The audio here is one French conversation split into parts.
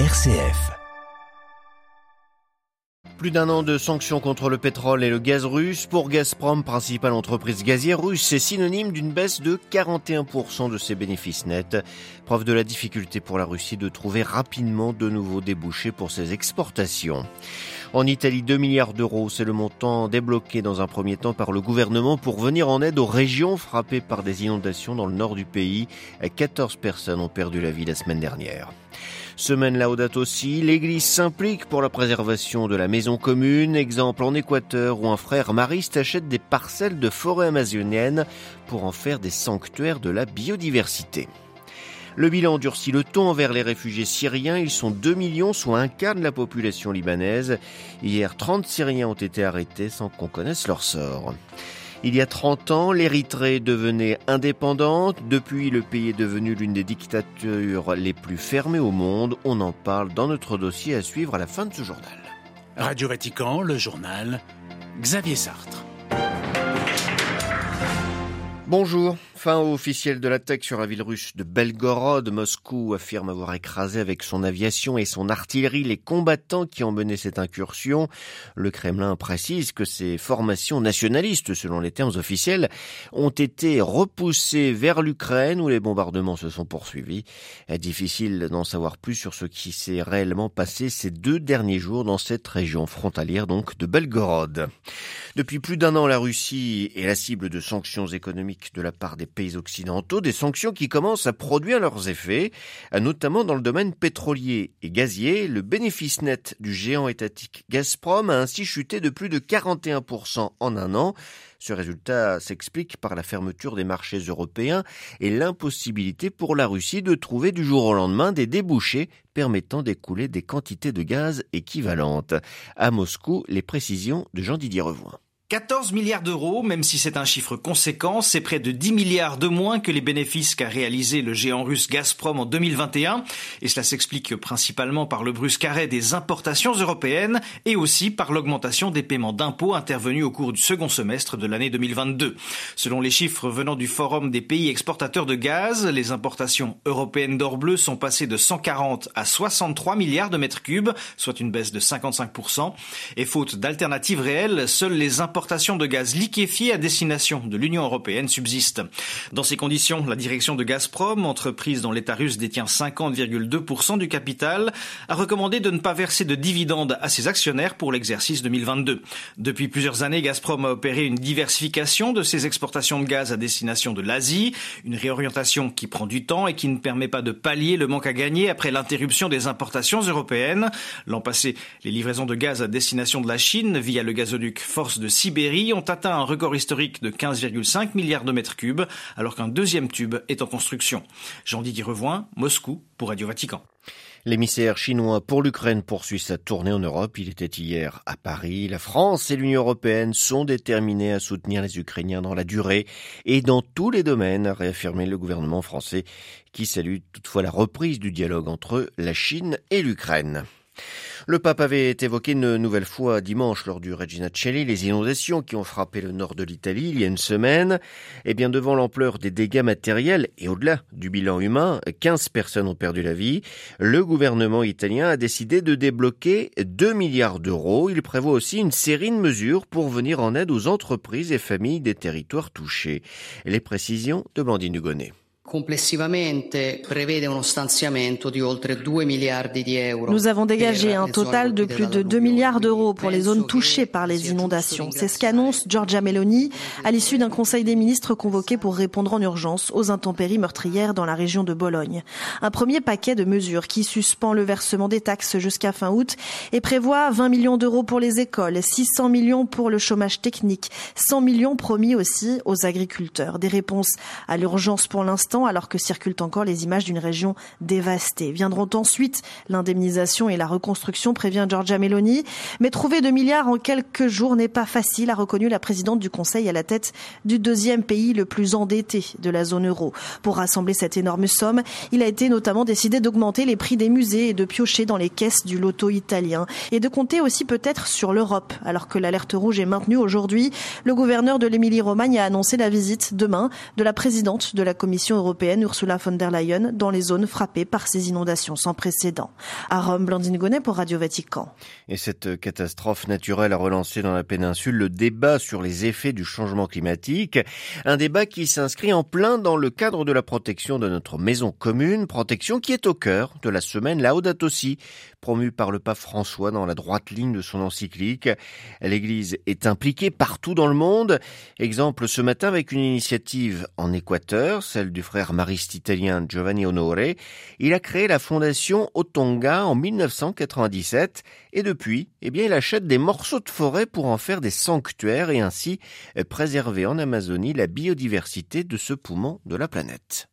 RCF. Plus d'un an de sanctions contre le pétrole et le gaz russe. Pour Gazprom, principale entreprise gazière russe, c'est synonyme d'une baisse de 41% de ses bénéfices nets. Preuve de la difficulté pour la Russie de trouver rapidement de nouveaux débouchés pour ses exportations. En Italie, 2 milliards d'euros, c'est le montant débloqué dans un premier temps par le gouvernement pour venir en aide aux régions frappées par des inondations dans le nord du pays. 14 personnes ont perdu la vie la semaine dernière. Semaine Laudato aussi, l'Église s'implique pour la préservation de la maison commune, exemple en Équateur où un frère mariste achète des parcelles de forêt amazonienne pour en faire des sanctuaires de la biodiversité. Le bilan durcit le ton envers les réfugiés syriens. Ils sont 2 millions, soit un quart de la population libanaise. Hier, 30 Syriens ont été arrêtés sans qu'on connaisse leur sort. Il y a 30 ans, l'Érythrée devenait indépendante. Depuis, le pays est devenu l'une des dictatures les plus fermées au monde. On en parle dans notre dossier à suivre à la fin de ce journal. Radio Vatican, le journal, Xavier Sartre. Bonjour. Fin officielle de l'attaque sur la ville russe de Belgorod, Moscou affirme avoir écrasé avec son aviation et son artillerie les combattants qui ont mené cette incursion. Le Kremlin précise que ces formations nationalistes, selon les termes officiels, ont été repoussées vers l'Ukraine où les bombardements se sont poursuivis. Difficile d'en savoir plus sur ce qui s'est réellement passé ces deux derniers jours dans cette région frontalière donc de Belgorod. Depuis plus d'un an, la Russie est la cible de sanctions économiques de la part des pays occidentaux, des sanctions qui commencent à produire leurs effets, notamment dans le domaine pétrolier et gazier. Le bénéfice net du géant étatique Gazprom a ainsi chuté de plus de 41% en un an. Ce résultat s'explique par la fermeture des marchés européens et l'impossibilité pour la Russie de trouver du jour au lendemain des débouchés permettant d'écouler des quantités de gaz équivalentes. À Moscou, les précisions de Jean-Didier Revoin. 14 milliards d'euros, même si c'est un chiffre conséquent, c'est près de 10 milliards de moins que les bénéfices qu'a réalisé le géant russe Gazprom en 2021. Et cela s'explique principalement par le brusque arrêt des importations européennes et aussi par l'augmentation des paiements d'impôts intervenus au cours du second semestre de l'année 2022. Selon les chiffres venant du Forum des pays exportateurs de gaz, les importations européennes d'or bleu sont passées de 140 à 63 milliards de mètres cubes, soit une baisse de 55%. Et faute d'alternatives réelles, seuls les importations importations de gaz liquéfié à destination de l'Union européenne subsiste. Dans ces conditions, la direction de Gazprom, entreprise dont l'État russe détient 50,2% du capital, a recommandé de ne pas verser de dividendes à ses actionnaires pour l'exercice 2022. Depuis plusieurs années, Gazprom a opéré une diversification de ses exportations de gaz à destination de l'Asie, une réorientation qui prend du temps et qui ne permet pas de pallier le manque à gagner après l'interruption des importations européennes. L'an passé, les livraisons de gaz à destination de la Chine via le gazoduc Force de Sibérie ont atteint un record historique de 15,5 milliards de mètres cubes, alors qu'un deuxième tube est en construction. Jean-Didier Revoin, Moscou, pour Radio Vatican. L'émissaire chinois pour l'Ukraine poursuit sa tournée en Europe. Il était hier à Paris. La France et l'Union européenne sont déterminés à soutenir les Ukrainiens dans la durée et dans tous les domaines, a réaffirmé le gouvernement français qui salue toutefois la reprise du dialogue entre la Chine et l'Ukraine. Le pape avait évoqué une nouvelle fois dimanche lors du Regina Celli les inondations qui ont frappé le nord de l'Italie il y a une semaine. Et eh bien devant l'ampleur des dégâts matériels et au-delà du bilan humain, 15 personnes ont perdu la vie. Le gouvernement italien a décidé de débloquer 2 milliards d'euros. Il prévoit aussi une série de mesures pour venir en aide aux entreprises et familles des territoires touchés. Les précisions de Blandine Hugonnet. Complessivamente prevede uno stanziamento di oltre 2 miliardi di euro. Nous avons dégagé un total de plus de 2 milliards d'euros pour les zones touchées par les inondations. C'est ce qu'annonce Giorgia Meloni à l'issue d'un conseil des ministres convoqué pour répondre en urgence aux intempéries meurtrières dans la région de Bologne. Un premier paquet de mesures qui suspend le versement des taxes jusqu'à fin août et prévoit 20 millions d'euros pour les écoles, 600 millions pour le chômage technique, 100 millions promis aussi aux agriculteurs. Des réponses à l'urgence pour l'instant alors que circulent encore les images d'une région dévastée. Viendront ensuite l'indemnisation et la reconstruction, prévient Giorgia Meloni. Mais trouver 2 milliards en quelques jours n'est pas facile, a reconnu la présidente du Conseil à la tête du deuxième pays le plus endetté de la zone euro. Pour rassembler cette énorme somme, il a été notamment décidé d'augmenter les prix des musées et de piocher dans les caisses du loto italien et de compter aussi peut-être sur l'Europe. Alors que l'alerte rouge est maintenue aujourd'hui, le gouverneur de l'Émilie-Romagne a annoncé la visite demain de la présidente de la Commission européenne Ursula von der Leyen dans les zones frappées par ces inondations sans précédent. À Rome, Blandine Gonnet pour Radio Vatican. Et cette catastrophe naturelle a relancé dans la péninsule le débat sur les effets du changement climatique. Un débat qui s'inscrit en plein dans le cadre de la protection de notre maison commune, protection qui est au cœur de la semaine Laudato Si, promue par le pape François dans la droite ligne de son encyclique. L'Église est impliquée partout dans le monde. Exemple ce matin avec une initiative en Équateur, celle du frère mariste italien Giovanni Onore. Il a créé la fondation Otonga en 1997 et depuis, eh bien, il achète des morceaux de forêt pour en faire des sanctuaires et ainsi préserver en Amazonie la biodiversité de ce poumon de la planète.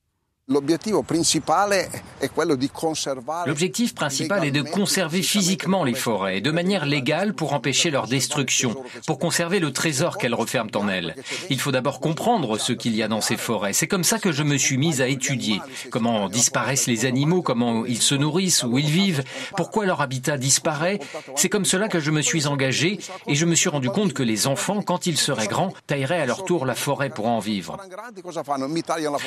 L'objectif principal est de conserver physiquement les forêts de manière légale pour empêcher leur destruction, pour conserver le trésor qu'elles referment en elles. Il faut d'abord comprendre ce qu'il y a dans ces forêts. C'est comme ça que je me suis mise à étudier comment disparaissent les animaux, comment ils se nourrissent, où ils vivent, pourquoi leur habitat disparaît. C'est comme cela que je me suis engagée et je me suis rendu compte que les enfants, quand ils seraient grands, tailleraient à leur tour la forêt pour en vivre.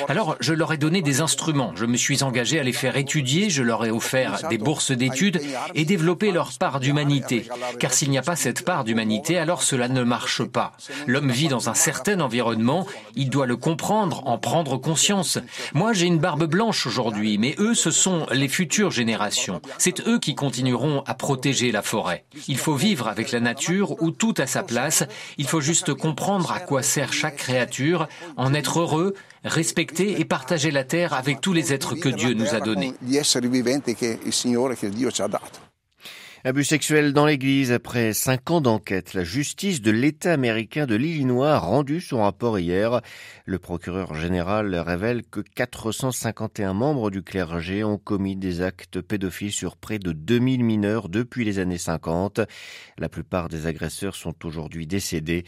Alors je leur ai donné des instruments. Je me suis engagé à les faire étudier, je leur ai offert des bourses d'études et développer leur part d'humanité. Car s'il n'y a pas cette part d'humanité, alors cela ne marche pas. L'homme vit dans un certain environnement, il doit le comprendre, en prendre conscience. Moi, j'ai une barbe blanche aujourd'hui, mais eux, ce sont les futures générations. C'est eux qui continueront à protéger la forêt. Il faut vivre avec la nature où tout a sa place. Il faut juste comprendre à quoi sert chaque créature, en être heureux, respecter et partager la terre avec tous les êtres que Dieu nous a donnés. Abus sexuel dans l'église. Après cinq ans d'enquête, la justice de l'État américain de l'Illinois a rendu son rapport hier. Le procureur général révèle que 451 membres du clergé ont commis des actes pédophiles sur près de 2000 mineurs depuis les années 50. La plupart des agresseurs sont aujourd'hui décédés.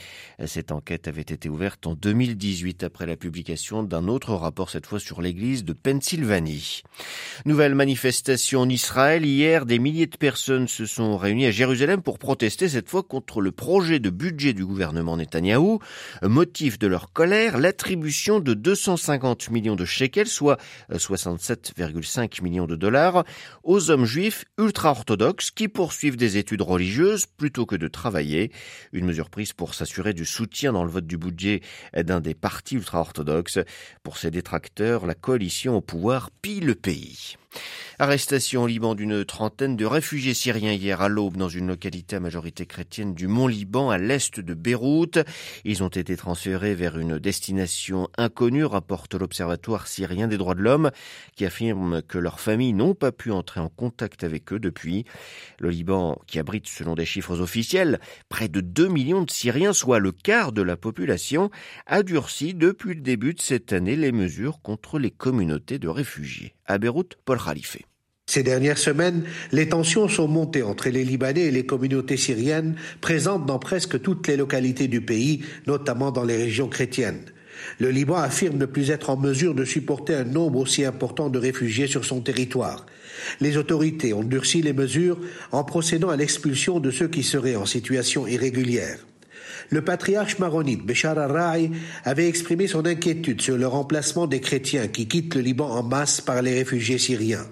Cette enquête avait été ouverte en 2018 après la publication d'un autre rapport, cette fois sur l'église de Pennsylvanie. Nouvelle manifestation en Israël. Hier, des milliers de personnes se sont réunis à Jérusalem pour protester cette fois contre le projet de budget du gouvernement Netanyahou. Motif de leur colère, l'attribution de 250 millions de shekels, soit 67,5 millions de dollars, aux hommes juifs ultra-orthodoxes qui poursuivent des études religieuses plutôt que de travailler. Une mesure prise pour s'assurer du soutien dans le vote du budget d'un des partis ultra-orthodoxes. Pour ses détracteurs, la coalition au pouvoir pille le pays. Arrestation au Liban d'une trentaine de réfugiés syriens hier à l'aube dans une localité à majorité chrétienne du Mont-Liban à l'est de Beyrouth. Ils ont été transférés vers une destination inconnue, rapporte l'Observatoire syrien des droits de l'homme, qui affirme que leurs familles n'ont pas pu entrer en contact avec eux depuis. Le Liban, qui abrite selon des chiffres officiels près de 2 millions de Syriens, soit le quart de la population, a durci depuis le début de cette année les mesures contre les communautés de réfugiés. À Beyrouth, Paul Khalife. Ces dernières semaines, les tensions sont montées entre les Libanais et les communautés syriennes présentes dans presque toutes les localités du pays, notamment dans les régions chrétiennes. Le Liban affirme ne plus être en mesure de supporter un nombre aussi important de réfugiés sur son territoire. Les autorités ont durci les mesures en procédant à l'expulsion de ceux qui seraient en situation irrégulière. Le patriarche maronite Béchar al avait exprimé son inquiétude sur le remplacement des chrétiens qui quittent le Liban en masse par les réfugiés syriens.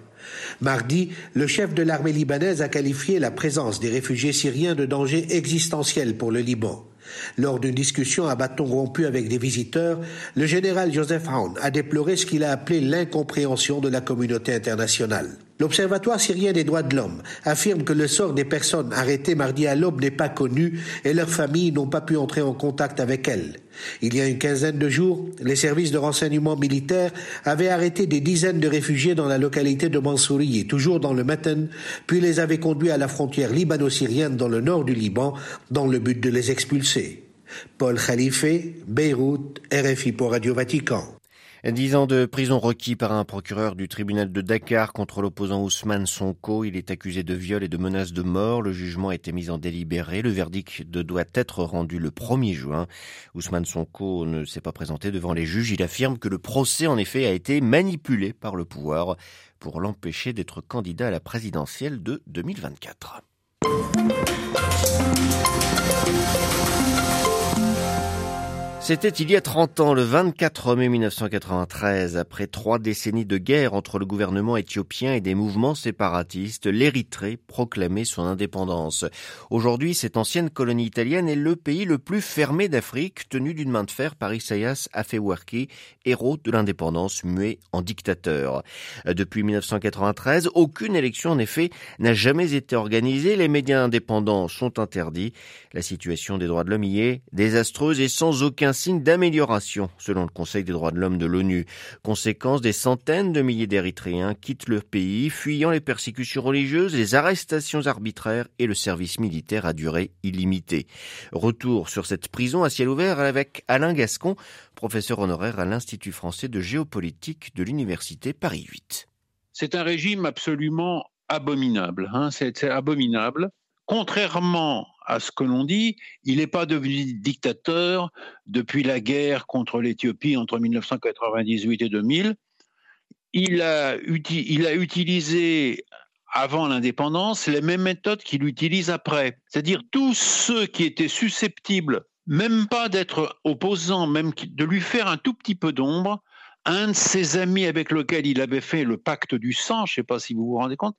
Mardi, le chef de l'armée libanaise a qualifié la présence des réfugiés syriens de danger existentiel pour le Liban. Lors d'une discussion à bâton rompu avec des visiteurs, le général Joseph Haun a déploré ce qu'il a appelé l'incompréhension de la communauté internationale. L'Observatoire syrien des droits de l'homme affirme que le sort des personnes arrêtées mardi à l'aube n'est pas connu et leurs familles n'ont pas pu entrer en contact avec elles. Il y a une quinzaine de jours, les services de renseignement militaire avaient arrêté des dizaines de réfugiés dans la localité de Mansouri, toujours dans le Matin, puis les avaient conduits à la frontière libano-syrienne dans le nord du Liban, dans le but de les expulser. Paul Khalife, Beyrouth, RFI pour Radio Vatican. Dix ans de prison requis par un procureur du tribunal de Dakar contre l'opposant Ousmane Sonko. Il est accusé de viol et de menaces de mort. Le jugement a été mis en délibéré. Le verdict doit être rendu le 1er juin. Ousmane Sonko ne s'est pas présenté devant les juges. Il affirme que le procès, en effet, a été manipulé par le pouvoir pour l'empêcher d'être candidat à la présidentielle de 2024. C'était il y a 30 ans, le 24 mai 1993, après trois décennies de guerre entre le gouvernement éthiopien et des mouvements séparatistes, l'Érythrée proclamait son indépendance. Aujourd'hui, cette ancienne colonie italienne est le pays le plus fermé d'Afrique, tenu d'une main de fer par Isaias Afewerki, héros de l'indépendance muet en dictateur. Depuis 1993, aucune élection en effet n'a jamais été organisée, les médias indépendants sont interdits, la situation des droits de l'homme y est désastreuse et sans aucun signe d'amélioration, selon le Conseil des droits de l'homme de l'ONU. Conséquence, des centaines de milliers d'Érythréens quittent leur pays, fuyant les persécutions religieuses, les arrestations arbitraires et le service militaire à durée illimitée. Retour sur cette prison à ciel ouvert avec Alain Gascon, professeur honoraire à l'Institut français de géopolitique de l'Université Paris 8. C'est un régime absolument abominable. Hein. C'est abominable. Contrairement à ce que l'on dit, il n'est pas devenu dictateur depuis la guerre contre l'Éthiopie entre 1998 et 2000. Il a, il a utilisé avant l'indépendance les mêmes méthodes qu'il utilise après. C'est-à-dire tous ceux qui étaient susceptibles, même pas d'être opposants, même de lui faire un tout petit peu d'ombre, un de ses amis avec lequel il avait fait le pacte du sang, je ne sais pas si vous vous rendez compte,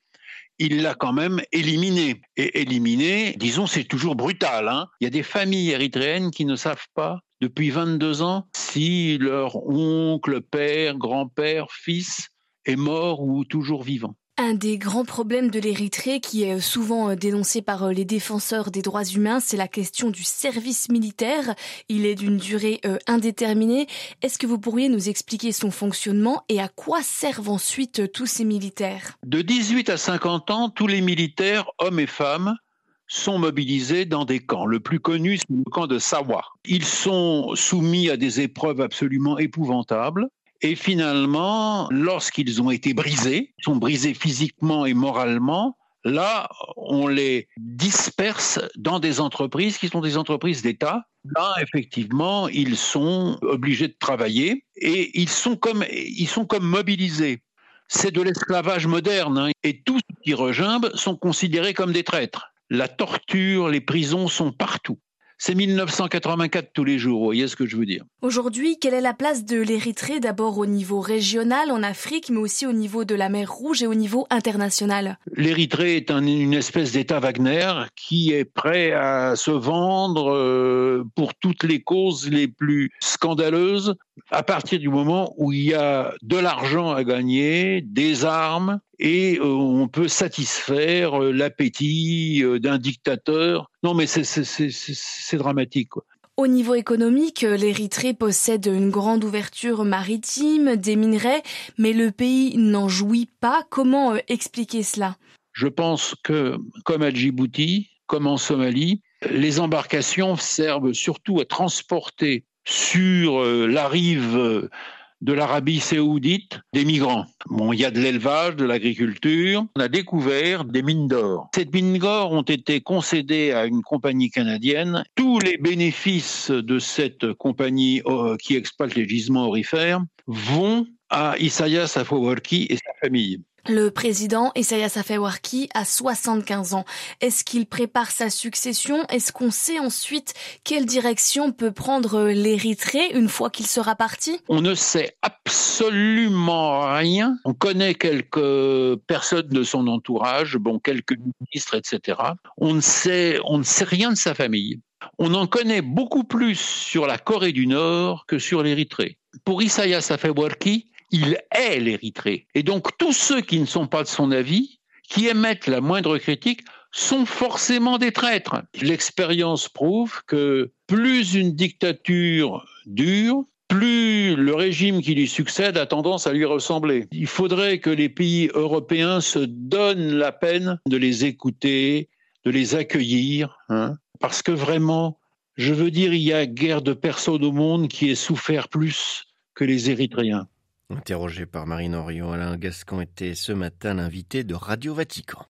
il l'a quand même éliminé. Et éliminé, disons, c'est toujours brutal. Hein. il y a des familles érythréennes qui ne savent pas depuis 22 ans si leur oncle, père, grand-père, fils est mort ou toujours vivant. Un des grands problèmes de l'Érythrée, qui est souvent euh, dénoncé par euh, les défenseurs des droits humains, c'est la question du service militaire. Il est d'une durée euh, indéterminée. Est-ce que vous pourriez nous expliquer son fonctionnement et à quoi servent ensuite tous ces militaires? De 18 à 50 ans, tous les militaires, hommes et femmes, sont mobilisés dans des camps. Le plus connu, c'est le camp de Sawa. Ils sont soumis à des épreuves absolument épouvantables. Et finalement, lorsqu'ils ont été brisés, sont brisés physiquement et moralement, là, on les disperse dans des entreprises qui sont des entreprises d'État. Là, effectivement, ils sont obligés de travailler et ils sont comme, ils sont comme mobilisés. C'est de l'esclavage moderne hein, et tous ceux qui regimbent sont considérés comme des traîtres. La torture, les prisons sont partout. C'est 1984 tous les jours, vous voyez ce que je veux dire. Aujourd'hui, quelle est la place de l'Érythrée d'abord au niveau régional en Afrique, mais aussi au niveau de la mer Rouge et au niveau international? L'Érythrée est une espèce d'État Wagner qui est prêt à se vendre euh, pour toutes les causes les plus scandaleuses à partir du moment où il y a de l'argent à gagner, des armes, et euh, on peut satisfaire euh, l'appétit euh, d'un dictateur. Non, mais c'est dramatique. Quoi. Au niveau économique, l'Érythrée possède une grande ouverture maritime, des minerais, mais le pays n'en jouit pas. Comment expliquer cela? Je pense que, comme à Djibouti, comme en Somalie, les embarcations servent surtout à transporter sur la rive de l'Arabie saoudite des migrants. Bon, il y a de l'élevage, de l'agriculture. On a découvert des mines d'or. Ces mines d'or ont été concédées à une compagnie canadienne. Tous les bénéfices de cette compagnie euh, qui exploite les gisements orifères vont à Isaias Afewerki et sa famille. Le président Isaias Afewerki a 75 ans. Est-ce qu'il prépare sa succession? Est-ce qu'on sait ensuite quelle direction peut prendre l'Érythrée une fois qu'il sera parti? On ne sait absolument rien. On connaît quelques personnes de son entourage, bon, quelques ministres, etc. On ne sait, on ne sait rien de sa famille. On en connaît beaucoup plus sur la Corée du Nord que sur l'Érythrée. Pour Isaias Afewerki, il est l'Érythrée. Et donc tous ceux qui ne sont pas de son avis, qui émettent la moindre critique, sont forcément des traîtres. L'expérience prouve que plus une dictature dure, plus le régime qui lui succède a tendance à lui ressembler. Il faudrait que les pays européens se donnent la peine de les écouter, de les accueillir, hein, parce que vraiment, je veux dire, il y a guère de personnes au monde qui aient souffert plus que les Érythréens. Interrogé par Marine Orion, Alain Gascon était ce matin l'invité de Radio Vatican.